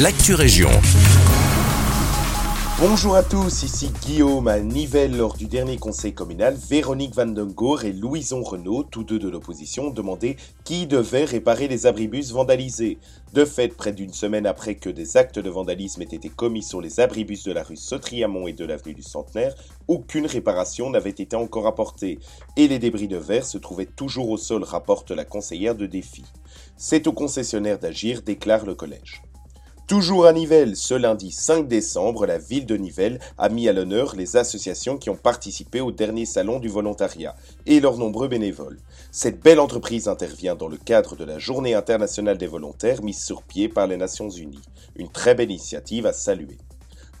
l'actu région. Bonjour à tous, ici Guillaume à Nivelles lors du dernier conseil communal. Véronique Van et Louison Renault, tous deux de l'opposition, demandaient qui devait réparer les abribus vandalisés. De fait, près d'une semaine après que des actes de vandalisme aient été commis sur les abribus de la rue Sautriamont et de l'avenue du Centenaire, aucune réparation n'avait été encore apportée. Et les débris de verre se trouvaient toujours au sol, rapporte la conseillère de défi. C'est au concessionnaire d'agir, déclare le collège. Toujours à Nivelles, ce lundi 5 décembre, la ville de Nivelles a mis à l'honneur les associations qui ont participé au dernier salon du volontariat et leurs nombreux bénévoles. Cette belle entreprise intervient dans le cadre de la Journée internationale des volontaires mise sur pied par les Nations Unies. Une très belle initiative à saluer.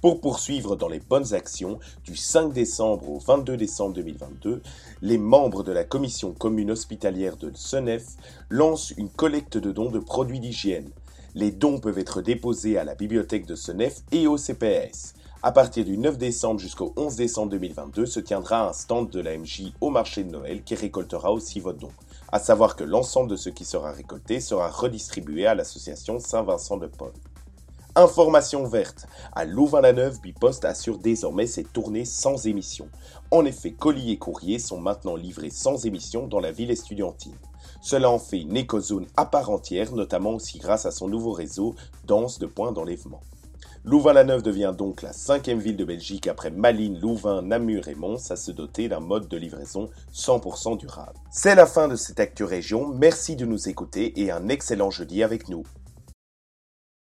Pour poursuivre dans les bonnes actions, du 5 décembre au 22 décembre 2022, les membres de la commission commune hospitalière de Senef lancent une collecte de dons de produits d'hygiène. Les dons peuvent être déposés à la bibliothèque de Senef et au CPS. À partir du 9 décembre jusqu'au 11 décembre 2022 se tiendra un stand de la MJ au marché de Noël qui récoltera aussi vos dons. À savoir que l'ensemble de ce qui sera récolté sera redistribué à l'association Saint-Vincent de Paul. Information verte. À Louvain-la-Neuve, Bipost assure désormais ses tournées sans émission. En effet, colis et courriers sont maintenant livrés sans émission dans la ville estudiantine. Cela en fait une écozone à part entière, notamment aussi grâce à son nouveau réseau dense de points d'enlèvement. Louvain-la-Neuve devient donc la cinquième ville de Belgique après Malines, Louvain, Namur et Mons à se doter d'un mode de livraison 100% durable. C'est la fin de cette Actu Région, merci de nous écouter et un excellent jeudi avec nous.